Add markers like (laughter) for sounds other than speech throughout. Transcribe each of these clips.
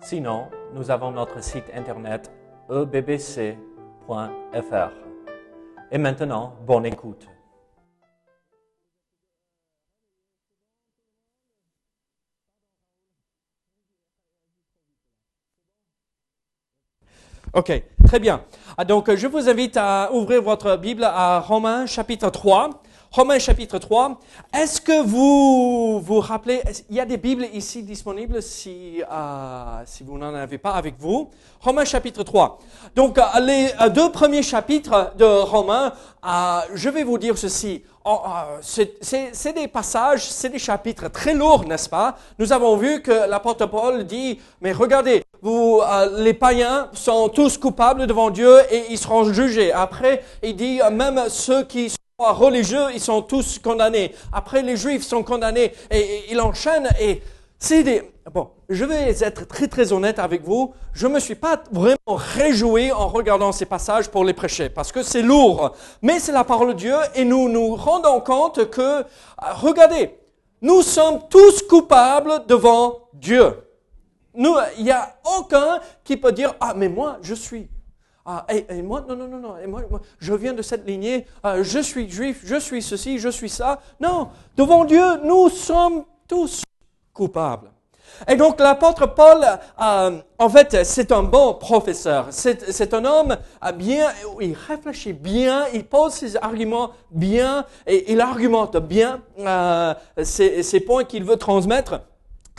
Sinon, nous avons notre site internet ebbc.fr. Et maintenant, bonne écoute. Ok, très bien. Ah, Donc, je vous invite à ouvrir votre Bible à Romains chapitre 3. Romains chapitre 3. Est-ce que vous vous rappelez, il y a des Bibles ici disponibles si, euh, si vous n'en avez pas avec vous? Romains chapitre 3. Donc, euh, les euh, deux premiers chapitres de Romains, je vais vous dire ceci. Oh, c'est- des passages, c'est des chapitres très lourds, n'est-ce pas? Nous avons vu que l'apôtre Paul dit, mais regardez, vous, les païens sont tous coupables devant Dieu et ils seront jugés. Après, il dit, même ceux qui religieux, ils sont tous condamnés. Après, les juifs sont condamnés et, et il enchaîne et c'est des... Bon, je vais être très très honnête avec vous. Je me suis pas vraiment réjoui en regardant ces passages pour les prêcher parce que c'est lourd. Mais c'est la parole de Dieu et nous nous rendons compte que, euh, regardez, nous sommes tous coupables devant Dieu. Il n'y a aucun qui peut dire, ah, mais moi, je suis. Ah, et, moi, non, non, non, non, et moi, je viens de cette lignée, euh, je suis juif, je suis ceci, je suis ça. Non, devant Dieu, nous sommes tous coupables. Et donc l'apôtre Paul, euh, en fait, c'est un bon professeur. C'est un homme euh, bien, il réfléchit bien, il pose ses arguments bien et il argumente bien euh, ces points qu'il veut transmettre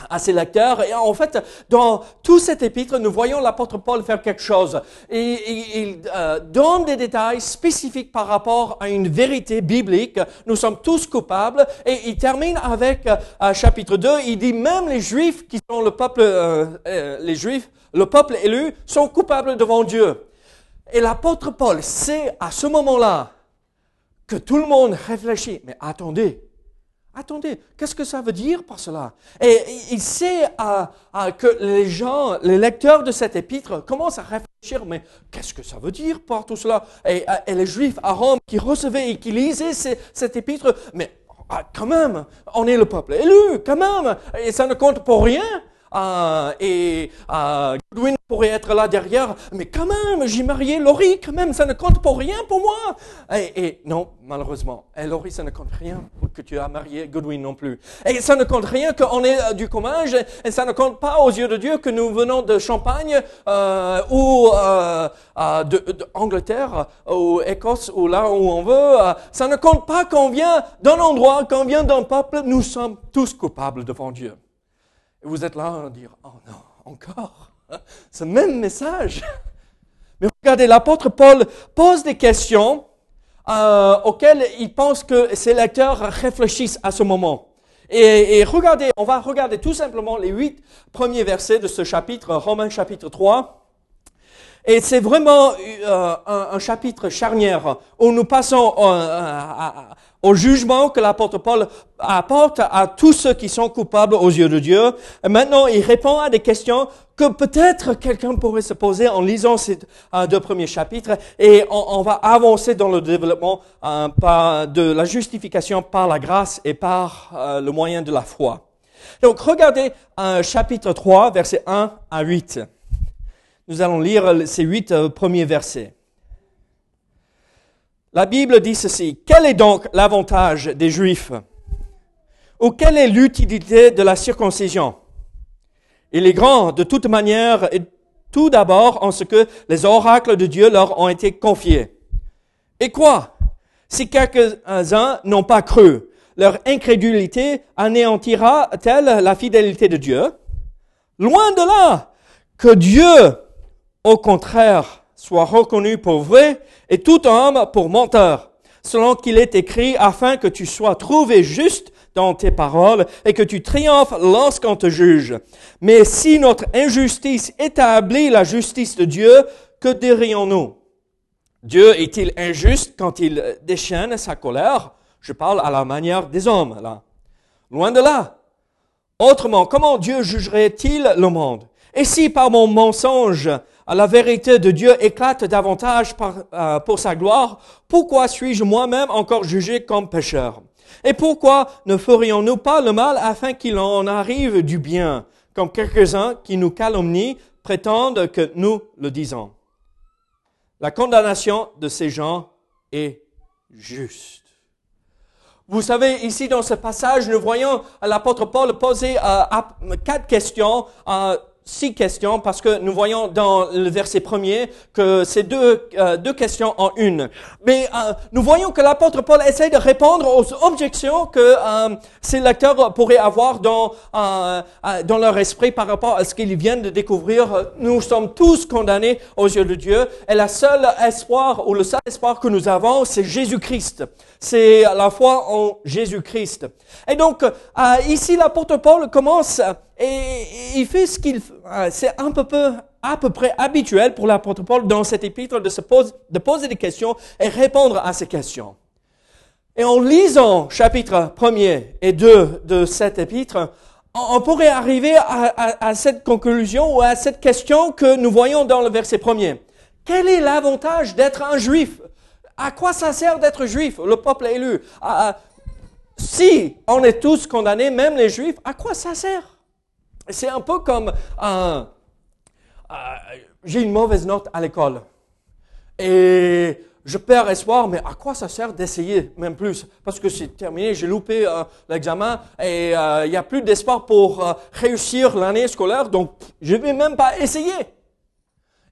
à ses lecteurs. Et en fait, dans tout cet épître, nous voyons l'apôtre Paul faire quelque chose. Il euh, donne des détails spécifiques par rapport à une vérité biblique. Nous sommes tous coupables. Et il termine avec euh, chapitre 2. Il dit même les Juifs qui sont le peuple, euh, les Juifs, le peuple élu, sont coupables devant Dieu. Et l'apôtre Paul sait à ce moment-là que tout le monde réfléchit. Mais attendez, Attendez, qu'est-ce que ça veut dire par cela? Et il sait euh, euh, que les gens, les lecteurs de cet épître commencent à réfléchir, mais qu'est-ce que ça veut dire par tout cela? Et, euh, les Juifs à Rome qui recevaient et qui lisaient cet épître, mais ah, quand même, on est le peuple élu, quand même, et ça ne compte pour rien. Euh, et euh, Godwin pourrait être là derrière, mais quand même, j'ai marié Laurie, quand même, ça ne compte pour rien pour moi. Et, et non, malheureusement, et Laurie, ça ne compte rien que tu as marié Godwin non plus. Et ça ne compte rien qu'on est euh, du commage, et ça ne compte pas aux yeux de Dieu que nous venons de Champagne euh, ou euh, euh, de, de Angleterre ou Écosse ou là où on veut. Ça ne compte pas qu'on vient d'un endroit, qu'on vient d'un peuple. Nous sommes tous coupables devant Dieu. Et vous êtes là à dire, oh non, encore ce même message. Mais regardez, l'apôtre Paul pose des questions euh, auxquelles il pense que ses lecteurs réfléchissent à ce moment. Et, regardez, on va regarder tout simplement les huit premiers versets de ce chapitre, Romains chapitre 3. Et c'est vraiment euh, un, chapitre charnière où nous passons euh, à- au jugement que l'apôtre Paul apporte à tous ceux qui sont coupables aux yeux de Dieu. Maintenant, il répond à des questions que peut-être quelqu'un pourrait se poser en lisant ces euh, deux premiers chapitres. Et on, va avancer dans le développement euh, de la justification par la grâce et par euh, le moyen de la foi. Donc, regardez euh, chapitre 3, versets 1 à 8. Nous allons lire ces huit euh, premiers versets. La Bible dit ceci. Quel est donc l'avantage des Juifs? Ou quelle est l'utilité de la circoncision? Il est grand de toute manière et tout d'abord en ce que les oracles de Dieu leur ont été confiés. Et quoi? Si quelques-uns n'ont pas cru, leur incrédulité anéantira-t-elle la fidélité de Dieu? Loin de là, que Dieu, au contraire, soit reconnu pour vrai et tout homme pour menteur, selon qu'il est écrit, afin que tu sois trouvé juste dans tes paroles et que tu triomphes lorsqu'on te juge. Mais si notre injustice établit la justice de Dieu, que dirions-nous? Dieu est-il injuste quand il déchaîne sa colère? Je parle à la manière des hommes, là. Loin de là. Autrement, comment Dieu jugerait-il le monde? Et si par mon mensonge, la vérité de Dieu éclate davantage euh, pour sa gloire, pourquoi suis-je moi-même encore jugé comme pécheur? Et pourquoi ne ferions-nous pas le mal afin qu'il en arrive du bien, comme quelques-uns qui nous calomnient prétendent que nous le disons? La condamnation de ces gens est juste. Vous savez, ici dans ce passage, nous voyons l'apôtre Paul poser euh, quatre questions euh, six questions parce que nous voyons dans le verset premier que c'est deux, euh, deux questions en une. Mais euh, nous voyons que l'apôtre Paul essaie de répondre aux objections que euh, ces lecteurs pourraient avoir dans, dans leur esprit par rapport à ce qu'ils viennent de découvrir. Nous sommes tous condamnés aux yeux de Dieu et la seule espoir ou le seul espoir que nous avons, c'est Jésus-Christ. C'est la foi en Jésus-Christ. Et donc, ici, l'apôtre Paul commence et il fait ce qu'il fait. C'est un peu, à peu près habituel pour l'apôtre Paul dans cet épître de, se pose, de poser des questions et répondre à ces questions. Et en lisant chapitre 1 et 2 de cet épître, on pourrait arriver à, à, cette conclusion ou à cette question que nous voyons dans le verset premier. Quel est l'avantage d'être un juif? À quoi ça sert d'être juif, le peuple élu Si on est tous condamnés, même les juifs, à quoi ça sert? C'est un peu comme euh, j'ai une mauvaise note à l'école et je perds espoir, mais à quoi ça sert d'essayer même plus? Parce que c'est terminé, j'ai loupé euh, l'examen et euh, il n'y a plus d'espoir pour réussir l'année scolaire, donc je ne vais même pas essayer.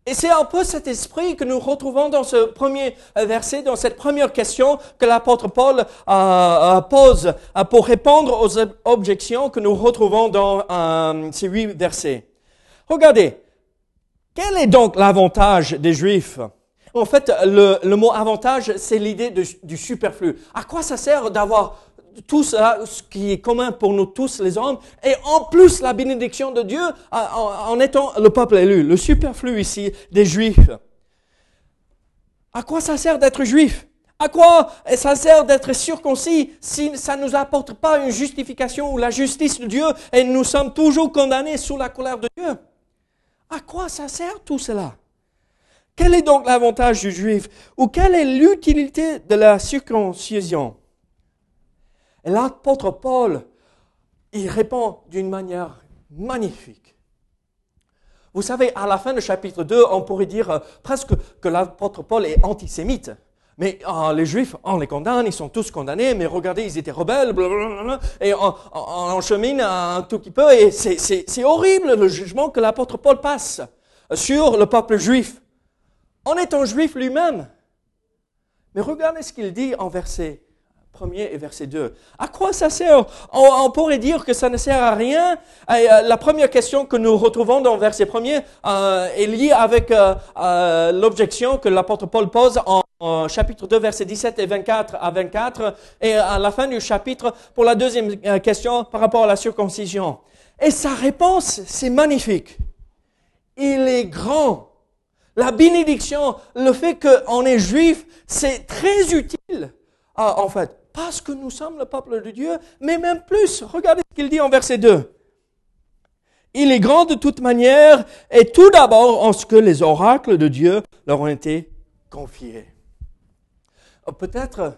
Et c'est un peu cet esprit que nous retrouvons dans ce premier verset, dans cette première question que l'apôtre Paul euh, euh, pose euh, pour répondre aux objections que nous retrouvons dans ces huit versets. Regardez, quel est donc l'avantage des Juifs? En fait, le mot avantage, c'est l'idée du superflu. À quoi ça sert d'avoir tout ce qui est commun pour nous tous les hommes, et en plus la bénédiction de Dieu en, étant le peuple élu, le superflu ici des Juifs. À quoi ça sert d'être juif? À quoi ça sert d'être circoncis si ça ne nous apporte pas une justification ou la justice de Dieu et nous sommes toujours condamnés sous la colère de Dieu? À quoi ça sert tout cela? Quel est donc l'avantage du juif Ou quelle est l'utilité de la circoncision? L'apôtre Paul, il répond d'une manière magnifique. Vous savez, à la fin du chapitre 2, on pourrait dire euh, presque que l'apôtre Paul est antisémite. Mais euh, les Juifs, on les condamne, ils sont tous condamnés, mais regardez, ils étaient rebelles, blablabla, et on, on, chemine un tout petit peu, et c'est horrible le jugement que l'apôtre Paul passe sur le peuple juif, en étant juif lui-même. Mais regardez ce qu'il dit en verset premier et verset 2. À quoi ça sert? On, pourrait dire que ça ne sert à rien. Euh, la première question que nous retrouvons dans verset premier euh, est liée avec euh, l'objection que l'apôtre Paul pose en, chapitre 2, verset 17 et 24 à 24, et à la fin du chapitre pour la deuxième question par rapport à la circoncision. Et sa réponse, c'est magnifique. Il est grand. La bénédiction, le fait qu'on est juif, c'est très utile. en fait, parce que nous sommes le peuple de Dieu, mais même plus. Regardez ce qu'il dit en verset 2. Il est grand de toute manière, et tout d'abord en ce que les oracles de Dieu leur ont été confiés. Euh, peut-être,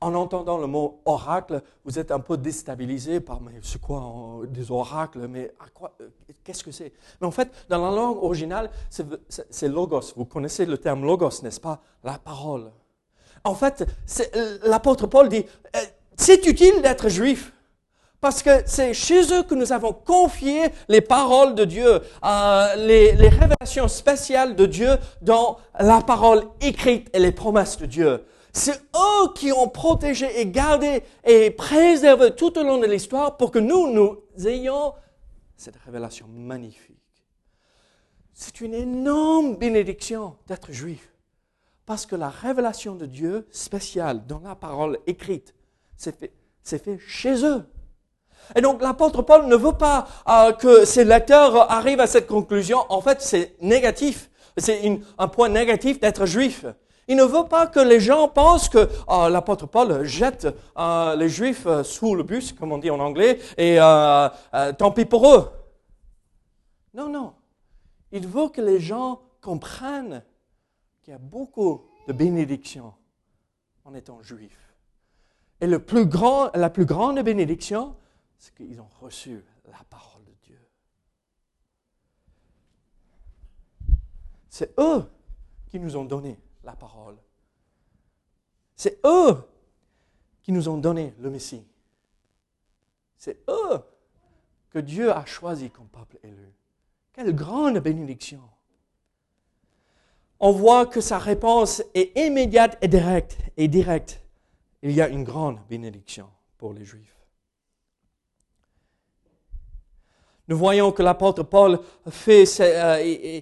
en entendant le mot oracle, vous êtes un peu déstabilisé par, mais c'est quoi des oracles, mais à quoi, euh, qu'est-ce que c'est? Mais en fait, dans la langue originale, c'est logos. Vous connaissez le terme logos, n'est-ce pas? La parole. En fait, euh, l'apôtre Paul dit, euh, c'est utile d'être juif. Parce que c'est chez eux que nous avons confié les paroles de Dieu, euh, les, les, révélations spéciales de Dieu dans la parole écrite et les promesses de Dieu. C'est eux qui ont protégé et gardé et préservé tout au long de l'histoire pour que nous, nous ayons cette révélation magnifique. C'est une énorme bénédiction d'être juif. Parce que la révélation de Dieu spéciale dans la parole écrite, c'est fait, fait chez eux. Et donc l'apôtre Paul ne veut pas euh, que ses lecteurs arrivent à cette conclusion. En fait, c'est négatif. C'est un point négatif d'être juif. Il ne veut pas que les gens pensent que euh, l'apôtre Paul jette euh, les juifs sous le bus, comme on dit en anglais, et tant pis pour eux. Non, non. Il veut que les gens comprennent qu'il y a beaucoup de bénédictions en étant juif. Et la plus grande bénédiction, c'est qu'ils ont reçu la parole de Dieu. C'est eux qui nous ont donné la parole. C'est eux qui nous ont donné le Messie. C'est eux que Dieu a choisi comme peuple élu. Quelle grande bénédiction. On voit que sa réponse est immédiate et directe. Il y a une grande bénédiction pour les Juifs. Nous voyons que l'apôtre Paul fait, euh,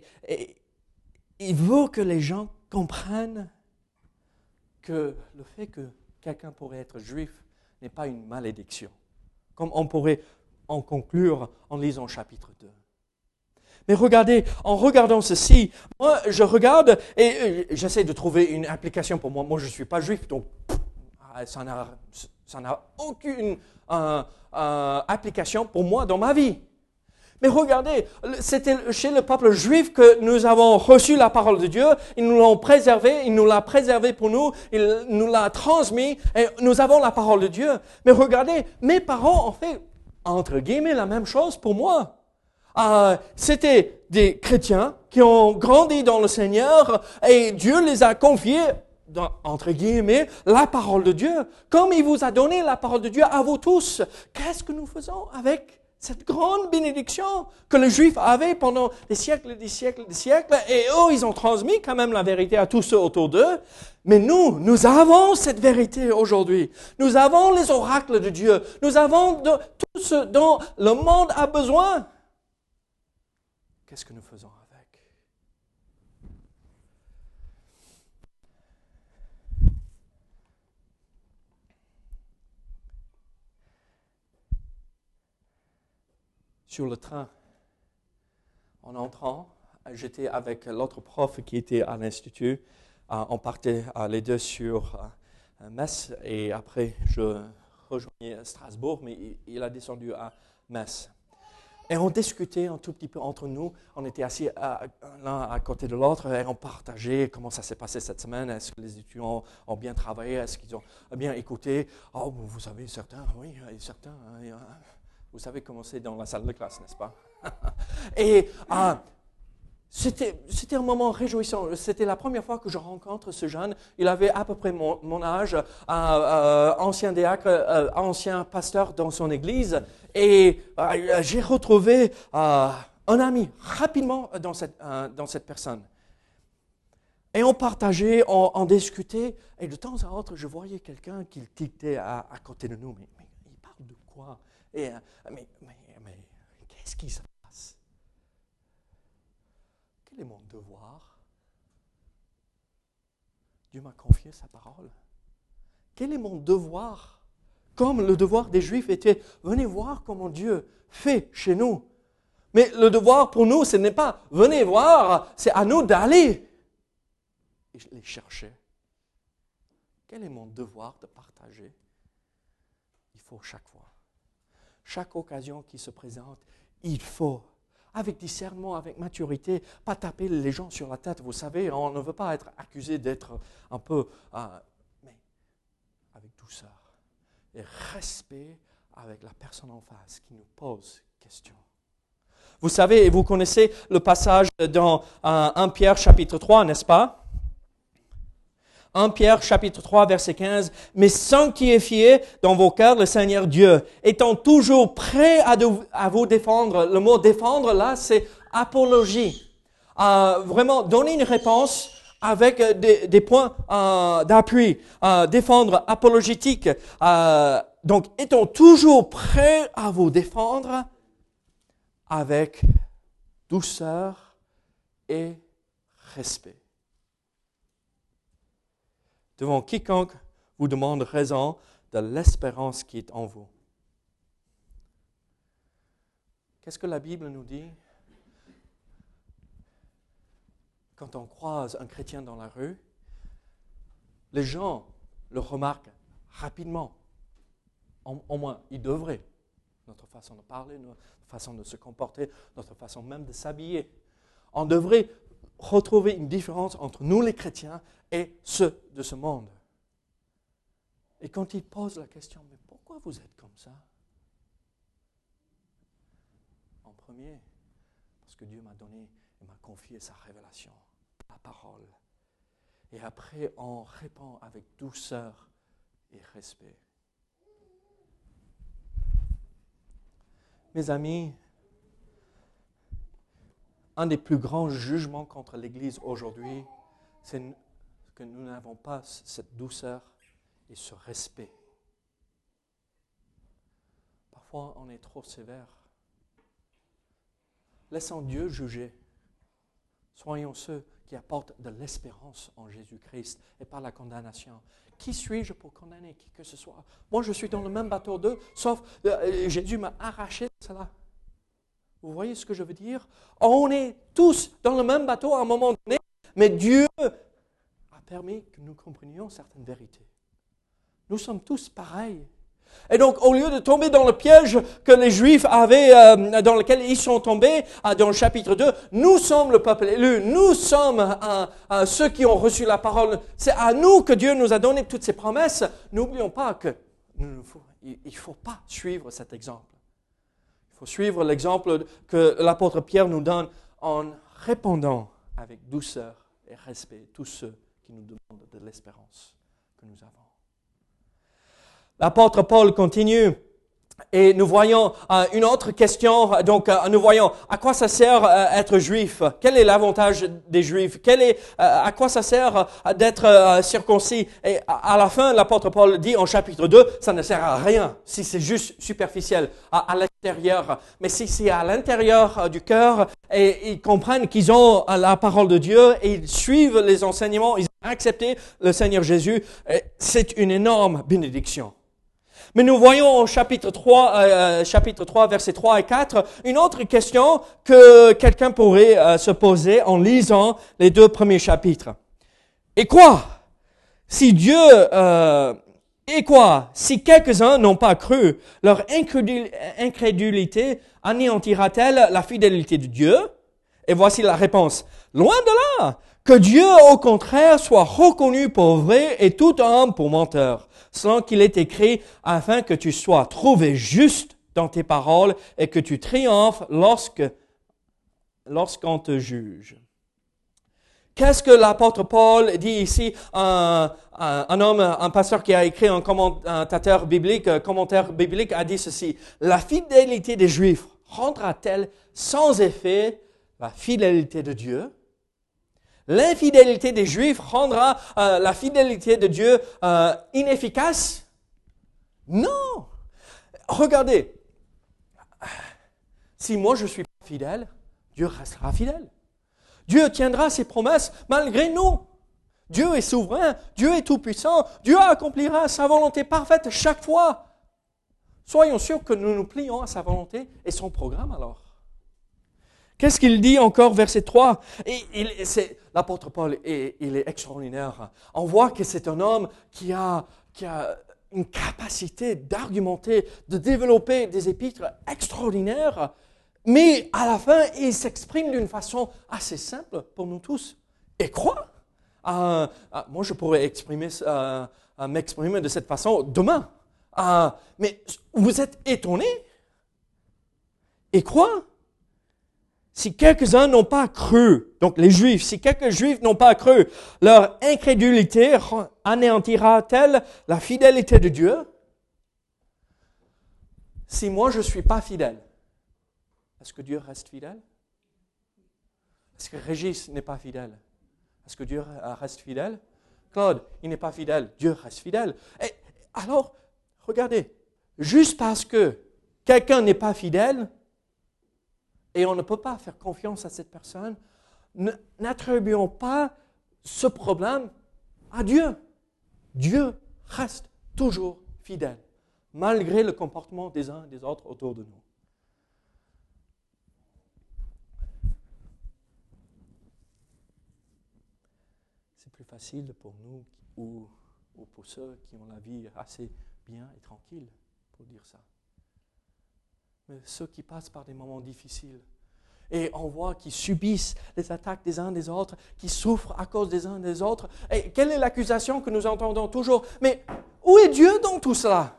il veut que les gens comprennent que le fait que quelqu'un pourrait être juif n'est pas une malédiction, comme on pourrait en conclure en lisant chapitre 2. Mais regardez, en regardant ceci, moi je regarde et euh, j'essaie de trouver une application pour moi. Moi je ne suis pas juif, donc ça n'a aucune euh, application pour moi dans ma vie. Mais regardez, c'était chez le peuple juif que nous avons reçu la parole de Dieu, ils nous l'ont préservé, il nous l'a préservé pour nous, il nous l'a transmis, et nous avons la parole de Dieu. Mais regardez, mes parents ont fait, entre guillemets, la même chose pour moi. Euh, c'était des chrétiens qui ont grandi dans le Seigneur et Dieu les a confiés, entre guillemets, la parole de Dieu. Comme il vous a donné la parole de Dieu à vous tous, qu'est-ce que nous faisons avec cette grande bénédiction que les Juifs avaient pendant des siècles des siècles des siècles, et eux, ils ont transmis quand même la vérité à tous ceux autour d'eux. Mais nous, nous avons cette vérité aujourd'hui. Nous avons les oracles de Dieu. Nous avons tout ce dont le monde a besoin. Qu'est-ce que nous faisons avec? Sur le train, en entrant, j'étais avec l'autre prof qui était à l'Institut. Euh, on partait euh, les deux sur euh, Metz et après je rejoignais Strasbourg, mais il a descendu à Metz. Et on discutait un tout petit peu entre nous. On était assis l'un à côté de l'autre et on partageait comment ça s'est passé cette semaine. Est-ce que les étudiants ont bien travaillé? Est-ce qu'ils ont bien écouté? Oh, vous savez, certains, oui, certains. Hein, vous savez comment c'est dans la salle de classe, n'est-ce pas? (laughs) Et ah, c'était, un moment réjouissant. C'était la première fois que je rencontre ce jeune. Il avait à peu près mon, âge, euh, ancien diacre, euh, ancien pasteur dans son église. Et euh, j'ai retrouvé un ami rapidement dans cette, personne. Et on partageait, on, discutait. Et de temps à autre, je voyais quelqu'un qui tiltait à, côté de nous. Mais, mais, il parle de quoi? Et, mais, mais, mais qu'est-ce qui se est mon devoir Dieu m'a confié sa parole. Quel est mon devoir? Comme le devoir des Juifs était, venez voir comment Dieu fait chez nous. Mais le devoir pour nous, ce n'est pas venez voir, c'est à nous d'aller. Et les cherchais. Quel est mon devoir de partager? Il faut chaque fois. Chaque occasion qui se présente, il faut avec discernement, avec maturité, pas taper les gens sur la tête. Vous savez, on ne veut pas être accusé d'être un peu, euh, mais avec douceur et respect avec la personne en face qui nous pose question. Vous savez et vous connaissez le passage dans 1 euh, Pierre chapitre 3, n'est-ce pas? 1 Pierre chapitre 3 verset 15, mais sanctifiez dans vos cœurs le Seigneur Dieu, étant toujours prêt à, vous défendre. Le mot défendre là, c'est apologie. Euh, vraiment donner une réponse avec des, des points euh, d'appui, euh, défendre apologétique. Euh, donc, étant toujours prêt à vous défendre avec douceur et respect devant quiconque vous demande raison de l'espérance qui est en vous. Qu'est-ce que la Bible nous dit? Quand on croise un chrétien dans la rue, les gens le remarquent rapidement. Au moins, ils devraient. Notre façon de parler, notre façon de se comporter, notre façon même de s'habiller. On devrait retrouver une différence entre nous les chrétiens et ceux de ce monde. Et quand ils posent la question, mais pourquoi vous êtes comme ça? En premier, parce que Dieu m'a donné et m'a confié sa révélation, la parole. Et après, on répond avec douceur et respect. Mes amis, un des plus grands jugements contre l'Église aujourd'hui, c'est que nous n'avons pas cette douceur et ce respect. Parfois, on est trop sévère. Laissons Dieu juger. Soyons ceux qui apportent de l'espérance en Jésus-Christ et pas la condamnation. Qui suis-je pour condamner qui que ce soit? Moi, je suis dans le même bateau d'eux, sauf euh, Jésus m'a arraché de cela. Vous voyez ce que je veux dire? On est tous dans le même bateau à un moment donné, mais Dieu a permis que nous comprenions certaines vérités. Nous sommes tous pareils. Et donc, au lieu de tomber dans le piège que les Juifs avaient, euh, dans lequel ils sont tombés, dans le chapitre 2, nous sommes le peuple élu, nous sommes ceux qui ont reçu la parole. C'est à nous que Dieu nous a donné toutes ces promesses. N'oublions pas que il ne faut pas suivre cet exemple. Faut suivre l'exemple que l'apôtre Pierre nous donne en répondant avec douceur et respect tous ceux qui nous demandent de l'espérance que nous avons. L'apôtre Paul continue. Et nous voyons euh, une autre question, donc euh, nous voyons à quoi ça sert euh, être juif? Quel est l'avantage des juifs? Quel est, À quoi ça sert d'être circoncis? Et à, la fin, l'apôtre Paul dit en chapitre 2, ça ne sert à rien si c'est juste superficiel, à, à l'extérieur. Mais si c'est à l'intérieur du cœur et ils comprennent qu'ils ont la parole de Dieu et ils suivent les enseignements, ils ont accepté le Seigneur Jésus, c'est une énorme bénédiction. Mais nous voyons au chapitre 3, euh, euh, chapitre 3, versets 3 et 4, une autre question que quelqu'un pourrait euh, se poser en lisant les deux premiers chapitres. Et quoi? Si Dieu... et quoi? Si quelques-uns n'ont pas cru, leur incrédulité anéantira-t-elle la fidélité de Dieu? Et voici la réponse. Loin de là Que Dieu, au contraire, soit reconnu pour vrai et tout homme pour menteur selon qu'il est écrit, afin que tu sois trouvé juste dans tes paroles et que tu triomphes lorsque, lorsqu'on te juge. Qu'est-ce que l'apôtre Paul dit ici un, un, homme, un pasteur qui a écrit un commentateur biblique, un commentaire biblique a dit ceci. La fidélité des Juifs rendra-t-elle sans effet la fidélité de Dieu? L'infidélité des Juifs rendra euh, la fidélité de Dieu euh, inefficace? Non. Regardez, si moi je suis pas fidèle, Dieu restera fidèle. Dieu tiendra ses promesses malgré nous. Dieu est souverain, Dieu est tout-puissant, Dieu accomplira sa volonté parfaite chaque fois. Soyons sûrs que nous nous plions à sa volonté et son programme alors. Qu'est-ce qu'il dit encore, verset 3 L'apôtre Paul, est, il est extraordinaire. On voit que c'est un homme qui a, une capacité d'argumenter, de développer des épîtres extraordinaires, mais à la fin, il s'exprime d'une façon assez simple pour nous tous. Et euh, Moi, je pourrais exprimer, m'exprimer de cette façon demain. mais vous êtes étonnés Et quoi si quelques-uns n'ont pas cru, donc les juifs, si quelques juifs n'ont pas cru, leur incrédulité anéantira-t-elle la fidélité de Dieu? Si moi je ne suis pas fidèle, est-ce que Dieu reste fidèle? Est-ce que Régis n'est pas fidèle? Est-ce que Dieu reste fidèle? Claude, il n'est pas fidèle, Dieu reste fidèle. Et alors, regardez, juste parce que quelqu'un n'est pas fidèle, et on ne peut pas faire confiance à cette personne, n'attribuons pas ce problème à Dieu. Dieu reste toujours fidèle, malgré le comportement des uns et des autres autour de nous. C'est plus facile pour nous ou, pour ceux qui ont la vie assez bien et tranquille pour dire ça. Mais ceux qui passent par des moments difficiles, et on voit qu'ils subissent les attaques des uns des autres, qui souffrent à cause des uns des autres. Et quelle est l'accusation que nous entendons toujours? Mais où est Dieu dans tout cela?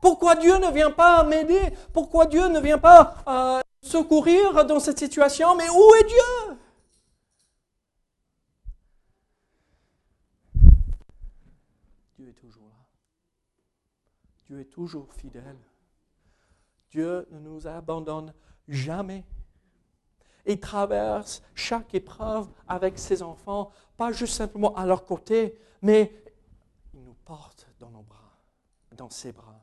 Pourquoi Dieu ne vient pas m'aider? Pourquoi Dieu ne vient pas euh, secourir dans cette situation? Mais où est Dieu? Dieu est toujours là. Dieu est toujours fidèle. Dieu ne nous abandonne jamais. Il traverse chaque épreuve avec ses enfants, pas juste simplement à leur côté, mais il nous porte dans nos bras, dans ses bras.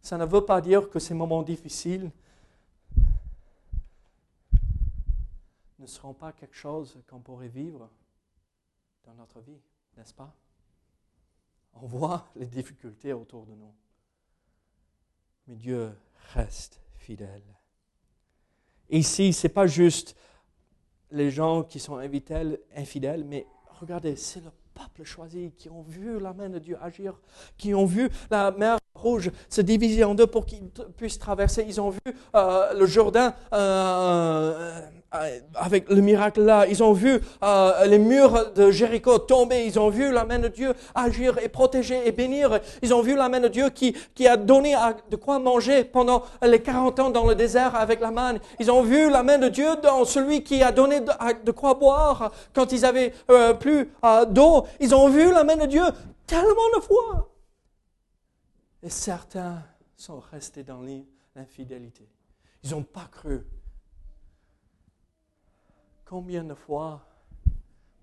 Ça ne veut pas dire que ces moments difficiles ne seront pas quelque chose qu'on pourrait vivre dans notre vie, n'est-ce pas? On voit (laughs) les difficultés autour de nous. Mais Dieu reste fidèle. Ici, ce n'est pas juste les gens qui sont infidèles, mais regardez, c'est le peuple choisi qui ont vu la main de Dieu agir, qui ont vu la mer rouge se diviser en deux pour qu'ils puissent traverser. Ils ont vu euh, le Jourdain euh, euh, avec le miracle là. Ils ont vu euh, les murs de Jéricho tomber. Ils ont vu la main de Dieu agir et protéger et bénir. Ils ont vu la main de Dieu qui, qui a donné de quoi manger pendant les 40 ans dans le désert avec la manne. Ils ont vu la main de Dieu dans celui qui a donné de, quoi boire quand ils avaient euh, plus d'eau. Ils ont vu la main de Dieu tellement de fois. Et certains sont restés dans l'infidélité. Ils n'ont pas cru Combien de fois,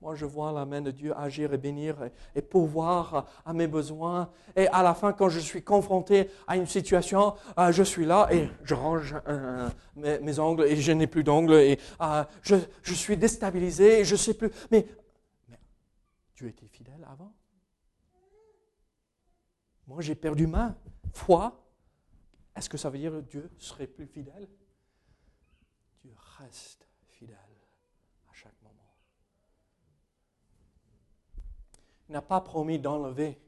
moi, je vois la main de Dieu agir et bénir et, pouvoir à mes besoins. Et à la fin, quand je suis confronté à une situation, euh, je suis là et je range euh, mes, ongles et je n'ai plus d'ongles et euh, je, suis déstabilisé et je ne sais plus. Mais, mais Dieu était fidèle avant. Moi, j'ai perdu ma foi. Est-ce que ça veut dire que Dieu serait plus fidèle? Dieu reste Il n'a pas promis d'enlever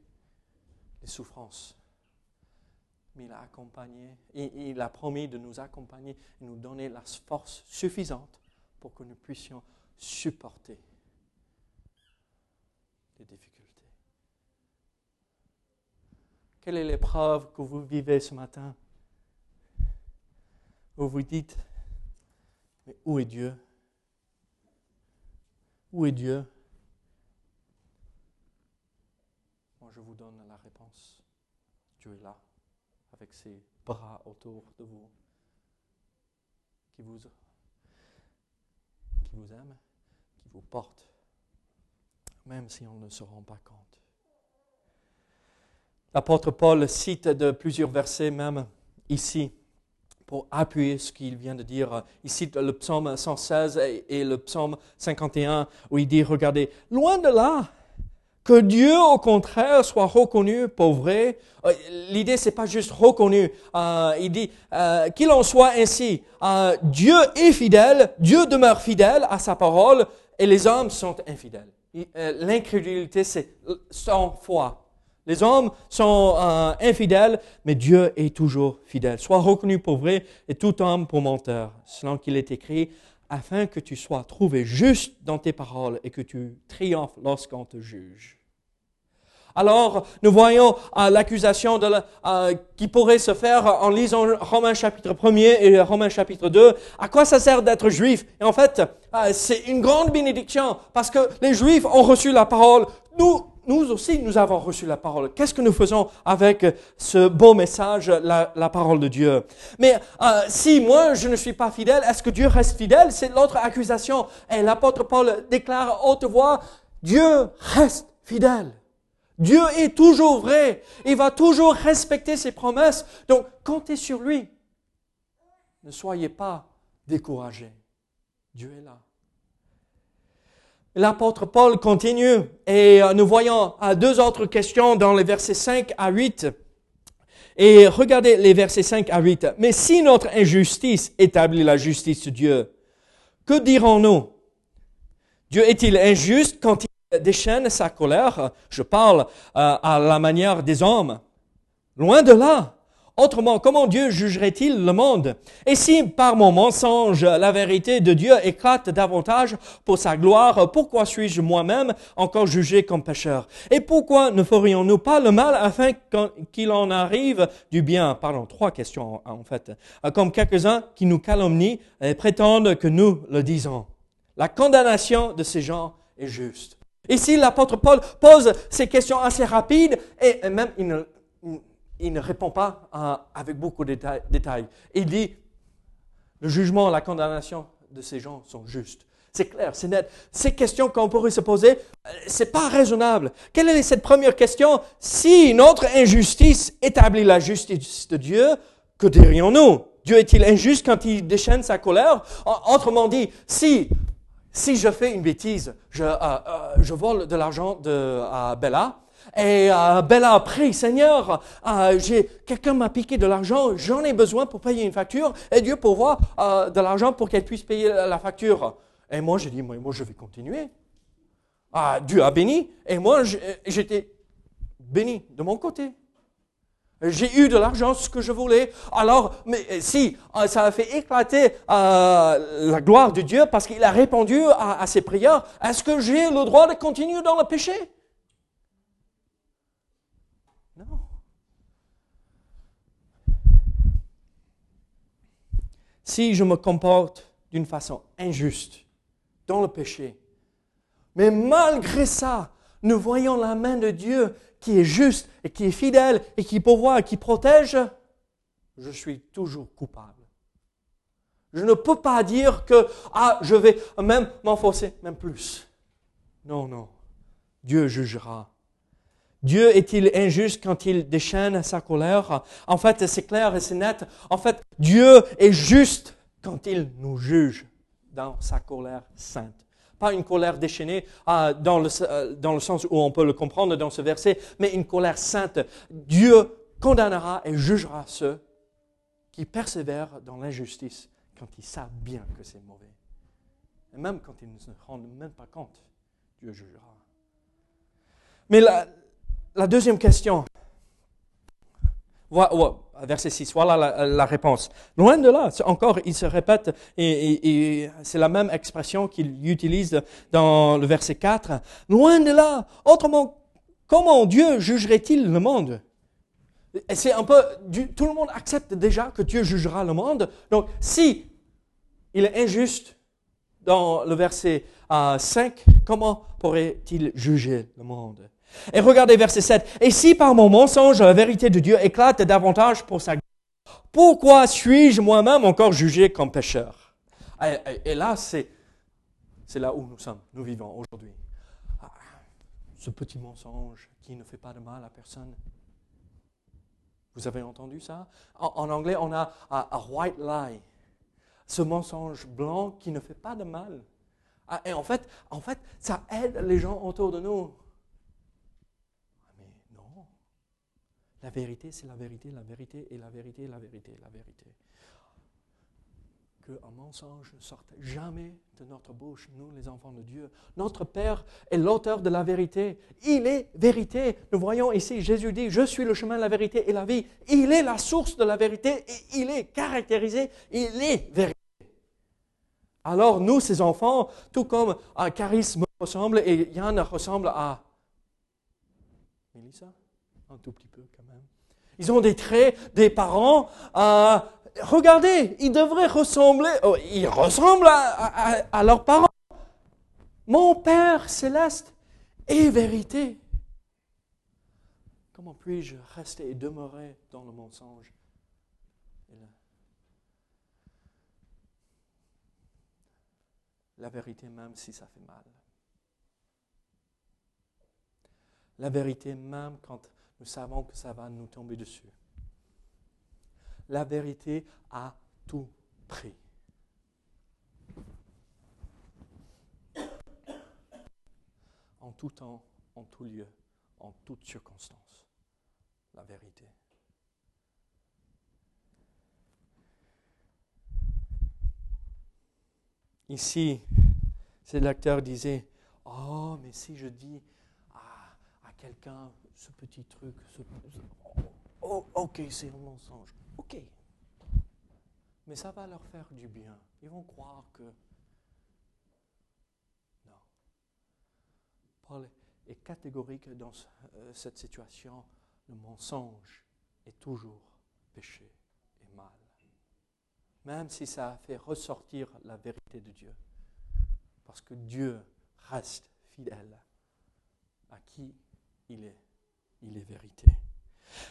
les souffrances, mais il a accompagné, il a promis de nous accompagner et nous donner la force suffisante pour que nous puissions supporter les difficultés. Quelle est l'épreuve que vous vivez ce matin? Vous vous dites, mais où est Dieu? Où est Dieu je vous donne la réponse. Dieu est là, avec ses bras autour de vous, qui vous, qui vous aime, qui vous porte, même si on ne se rend pas compte. L'apôtre Paul cite de plusieurs versets même ici pour appuyer ce qu'il vient de dire. Il cite le psaume 116 et le psaume 51 où il dit, regardez, loin de là, que Dieu, au contraire, soit reconnu pour vrai. Euh, l'idée, c'est pas juste reconnu. Euh, il dit euh, qu'il en soit ainsi. Dieu est fidèle, Dieu demeure fidèle à sa parole, et les hommes sont infidèles. L'incrédulité, c'est sans foi. Les hommes sont infidèles, mais Dieu est toujours fidèle. Sois reconnu pour vrai et tout homme pour menteur, selon qu'il est écrit, afin que tu sois trouvé juste dans tes paroles et que tu triomphes lorsqu'on te juge. Alors, nous voyons euh, l'accusation euh, qui pourrait se faire en lisant Romains chapitre 1 et Romains chapitre 2. À quoi ça sert d'être juif? Et en fait, euh, c'est une grande bénédiction parce que les juifs ont reçu la parole. Nous, nous aussi, nous avons reçu la parole. Qu'est-ce que nous faisons avec ce beau message, la, la parole de Dieu? Mais euh, si moi, je ne suis pas fidèle, est-ce que Dieu reste fidèle? C'est l'autre accusation. Et l'apôtre Paul déclare à haute voix, Dieu reste fidèle. Dieu est toujours vrai. Il va toujours respecter ses promesses. Donc, comptez sur lui. Ne soyez pas découragés. Dieu est là. L'apôtre Paul continue et euh, nous voyons euh, deux autres questions dans les versets 5 à 8. Et regardez les versets 5 à 8. Mais si notre injustice établit la justice de Dieu, que dirons-nous? Dieu est-il injuste quand il déchaîne sa colère? Je parle euh, à la manière des hommes. Loin de là. Autrement, comment Dieu jugerait-il le monde? Et si par mon mensonge la vérité de Dieu éclate davantage pour sa gloire, pourquoi suis-je moi-même encore jugé comme pécheur? Et pourquoi ne ferions-nous pas le mal afin qu'il en arrive du bien? Pardon, trois questions en fait. Comme quelques-uns qui nous calomnient et prétendent que nous le disons. La condamnation de ces gens est juste. Ici, l'apôtre Paul pose ces questions assez rapides et même il il ne répond pas euh, avec beaucoup de détails. Il dit, le jugement, la condamnation de ces gens sont justes. C'est clair, c'est net. Ces questions qu'on pourrait se poser, euh, c'est pas raisonnable. Quelle est cette première question Si notre injustice établit la justice de Dieu, que dirions-nous? Dieu est-il injuste quand il déchaîne sa colère? Autrement dit, si si je fais une bêtise, je, euh, je vole de l'argent de à Bella, et euh, Bella a Seigneur, euh, quelqu'un m'a piqué de l'argent, j'en ai besoin pour payer une facture, et Dieu pourvoit euh, de l'argent pour qu'elle puisse payer la, facture. Et moi, j'ai dit, moi, je vais continuer. Ah, Dieu a béni, et moi, j'étais béni de mon côté. J'ai eu de l'argent, ce que je voulais. Alors, si ça a fait éclater la gloire de Dieu parce qu'il a répondu à ses prières, est-ce que j'ai le droit de continuer dans le péché? Si je me comporte d'une façon injuste dans le péché, mais malgré ça, nous voyons la main de Dieu qui est juste et qui est fidèle et qui pourvoit et qui protège, je suis toujours coupable. Je ne peux pas dire que ah, je vais même m'enfoncer, même plus. Non, non. Dieu jugera Dieu est-il injuste quand il déchaîne sa colère? En fait, c'est clair et c'est net. En fait, Dieu est juste quand il nous juge dans sa colère sainte. Pas une colère déchaînée euh, dans, le, euh, dans le sens où on peut le comprendre dans ce verset, mais une colère sainte. Dieu condamnera et jugera ceux qui persévèrent dans l'injustice quand ils savent bien que c'est mauvais. Et même quand ils ne se rendent même pas compte, Dieu jugera. Mais la, la deuxième question. verset 6, voilà la, réponse. Loin de là, encore, il se répète, et, c'est la même expression qu'il utilise dans le verset 4. Loin de là, autrement, comment Dieu jugerait-il le monde? C'est un peu, tout le monde accepte déjà que Dieu jugera le monde. Donc, si il est injuste dans le verset 5, euh, comment pourrait-il juger le monde? Et regardez verset 7. Et si par mon mensonge la vérité de Dieu éclate davantage pour sa gloire, pourquoi suis-je moi-même encore jugé comme pécheur? Et, là, c'est, c'est là où nous sommes, nous vivons aujourd'hui. Ah, ce petit mensonge qui ne fait pas de mal à personne. Vous avez entendu ça? En, anglais, on a a white lie. Ce mensonge blanc qui ne fait pas de mal. Ah, et en fait, en fait, ça aide les gens autour de nous. La vérité, c'est la vérité, la vérité et la vérité, la vérité, la vérité. Qu'un mensonge ne sorte jamais de notre bouche, nous les enfants de Dieu. Notre Père est l'auteur de la vérité. Il est vérité. Nous voyons ici, Jésus dit, je suis le chemin, la vérité et la vie. Il est la source de la vérité et il est caractérisé, il est vérité. Alors nous, ces enfants, tout comme charisme ressemble et Yann ressemble à Mélissa, un tout petit peu quand même. Ils ont des traits des parents. Euh, regardez, ils devraient ressembler, oh, ils ressemblent à, à leurs parents. Mon Père céleste est vérité. Comment puis-je rester et demeurer dans le mensonge? La vérité même si ça fait mal. La vérité même quand nous savons que ça va nous tomber dessus. La vérité a tout pris. En tout temps, en tout lieu, en toutes circonstances. La vérité. Ici, ces lecteurs disaient, oh, mais si je dis à, à quelqu'un ce petit truc, ce, oh, ok, c'est un mensonge, ok. Mais ça va leur faire du bien. Ils vont croire que... Non. Paul est catégorique dans euh, cette situation. Le mensonge est toujours péché et mal. Même si ça fait ressortir la vérité de Dieu. Parce que Dieu reste fidèle à qui il est. Il est vérité.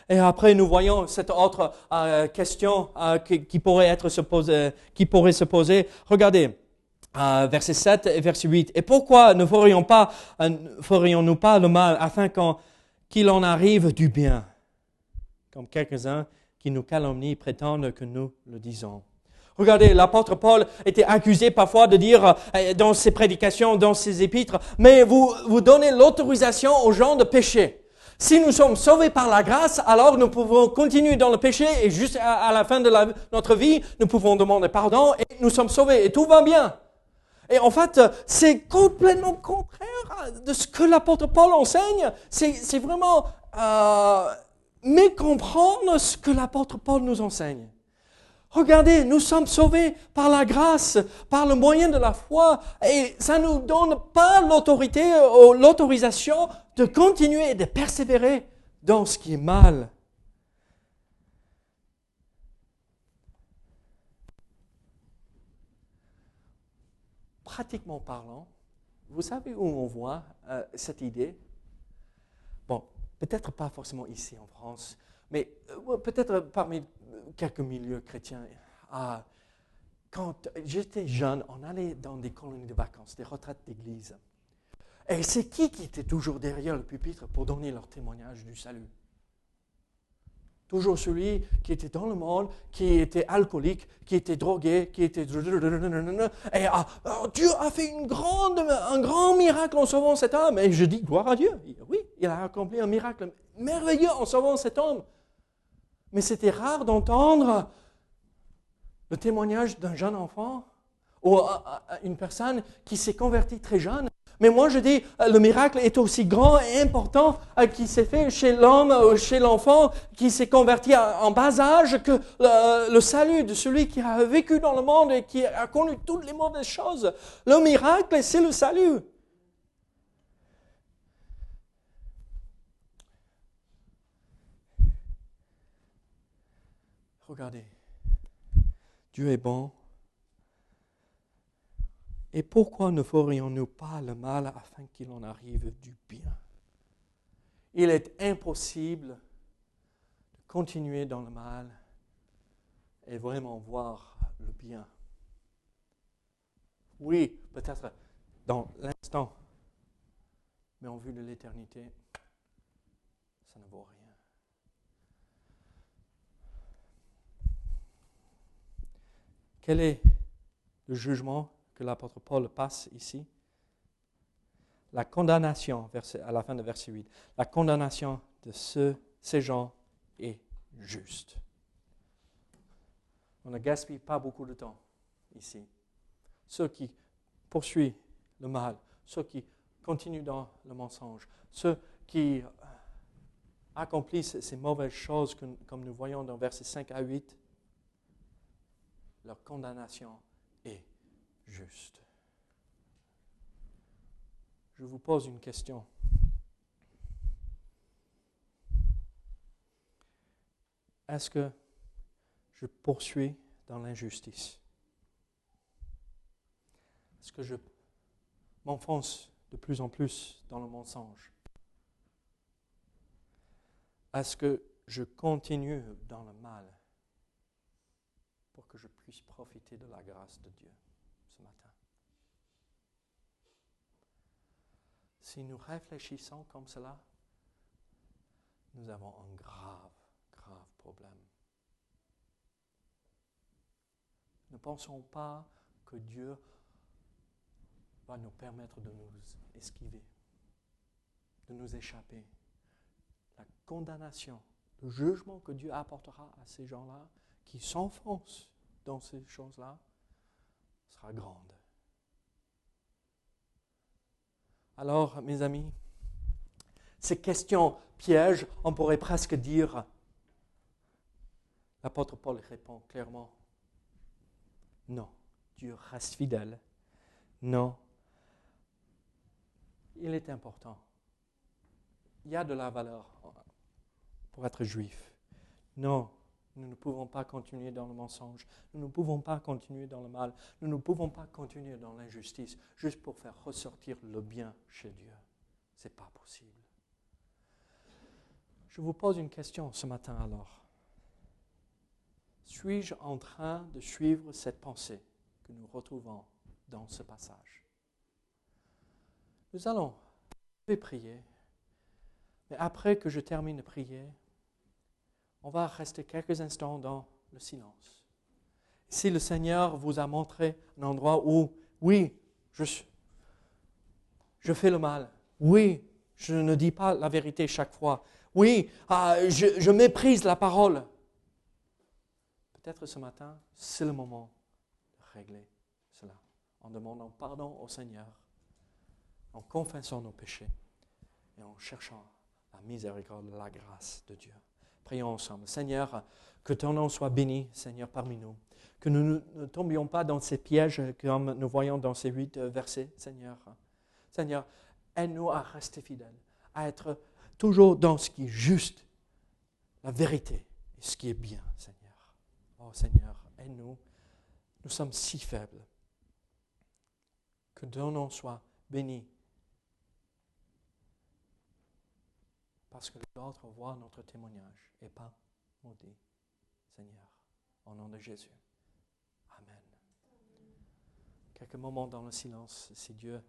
Et après, nous voyons cette autre euh, question euh, qui, pourrait se poser. Regardez, euh, verset 7 et verset 8. Et pourquoi ne ferions pas, ferions-nous pas le mal afin qu'il en arrive du bien? Comme quelques-uns qui nous calomnient prétendent que nous le disons. Regardez, l'apôtre Paul était accusé parfois de dire dans ses prédications, dans ses épîtres, mais vous, vous donnez l'autorisation aux gens de pécher. Si nous sommes sauvés par la grâce, alors nous pouvons continuer dans le péché et juste à, la fin de notre vie, nous pouvons demander pardon et nous sommes sauvés et tout va bien. Et en fait, c'est complètement contraire de ce que l'apôtre Paul enseigne. C'est vraiment euh, mécomprendre ce que l'apôtre Paul nous enseigne. Regardez, nous sommes sauvés par la grâce, par le moyen de la foi, et ça ne nous donne pas l'autorité ou l'autorisation de continuer et de persévérer dans ce qui est mal. Pratiquement parlant, vous savez où on voit euh, cette idée? Bon, peut-être pas forcément ici en France, mais euh, peut-être parmi quelques milieux chrétiens. Ah, quand j'étais jeune, on allait dans des colonies de vacances, des retraites d'église. Et c'est qui qui était toujours derrière le pupitre pour donner leur témoignage du salut? Toujours celui qui était dans le monde, qui était alcoolique, qui était drogué, qui était... Et ah, oh, Dieu a fait un grand miracle en sauvant cet homme. Et je dis, gloire à Dieu. Oui, il a accompli un miracle merveilleux en sauvant cet homme. Mais c'était rare d'entendre le témoignage d'un jeune enfant ou une personne qui s'est convertie très jeune mais moi, je dis, euh, le miracle est aussi grand et important euh, qui s'est fait chez l'homme, ou chez l'enfant, qui s'est converti en bas âge, que euh, le salut de celui qui a vécu dans le monde et qui a connu toutes les mauvaises choses. Le miracle, c'est le salut. Regardez, Dieu est bon et pourquoi ne ferions-nous pas le mal afin qu'il en arrive du bien? Il est impossible de continuer dans le mal et vraiment voir le bien. Oui, peut-être dans l'instant, mais en vue de l'éternité, ça ne vaut rien. Quel est le jugement l'apôtre Paul passe ici? La condamnation, à la fin de verset 8, la condamnation de ces gens est juste. On ne gaspille pas beaucoup de temps ici. Ceux qui poursuivent le mal, ceux qui continuent dans le mensonge, ceux qui accomplissent ces mauvaises choses, comme nous voyons dans versets 5 à 8, leur condamnation est juste. Je vous pose une question. Est-ce que je poursuis dans l'injustice? Est-ce que je m'enfonce de plus en plus dans le mensonge? Est-ce que je continue dans le mal? Pour que je puisse profiter de la grâce de Dieu Si nous réfléchissons comme cela, nous avons un grave, grave problème. Ne pensons pas que Dieu va nous permettre de nous esquiver, de nous échapper. La condamnation, le jugement que Dieu apportera à ces gens-là qui s'enfoncent dans ces choses-là sera grande. Alors, mes amis, ces questions pièges, on pourrait presque dire, l'apôtre Paul répond clairement, non, Dieu reste fidèle. Non, il est important. Il y a de la valeur pour être juif. Non, nous ne pouvons pas continuer dans le mensonge. Nous ne pouvons pas continuer dans le mal. Nous ne pouvons pas continuer dans l'injustice juste pour faire ressortir le bien chez Dieu. Ce n'est pas possible. Je vous pose une question ce matin alors. Suis-je en train de suivre cette pensée que nous retrouvons dans ce passage? Nous allons prier, mais après que je termine de prier, on va rester quelques instants dans le silence. Si le Seigneur vous a montré un endroit où, oui, je, je fais le mal, oui, je ne dis pas la vérité chaque fois, oui, ah, je, je méprise la parole, peut-être ce matin, c'est le moment de régler cela en demandant pardon au Seigneur, en confessant nos péchés et en cherchant la miséricorde, la grâce de Dieu. Prions ensemble. Seigneur, que ton nom soit béni, Seigneur, parmi nous. Que nous ne tombions pas dans ces pièges comme nous voyons dans ces huit versets, Seigneur. Seigneur, aide-nous à rester fidèles, à être toujours dans ce qui est juste, la vérité et ce qui est bien, Seigneur. Oh Seigneur, aide-nous. Nous sommes si faibles. Que ton nom soit béni parce que l'autre voit notre témoignage et pas maudit, Seigneur, au nom de Jésus. Amen. Quelques moments dans le silence, si Dieu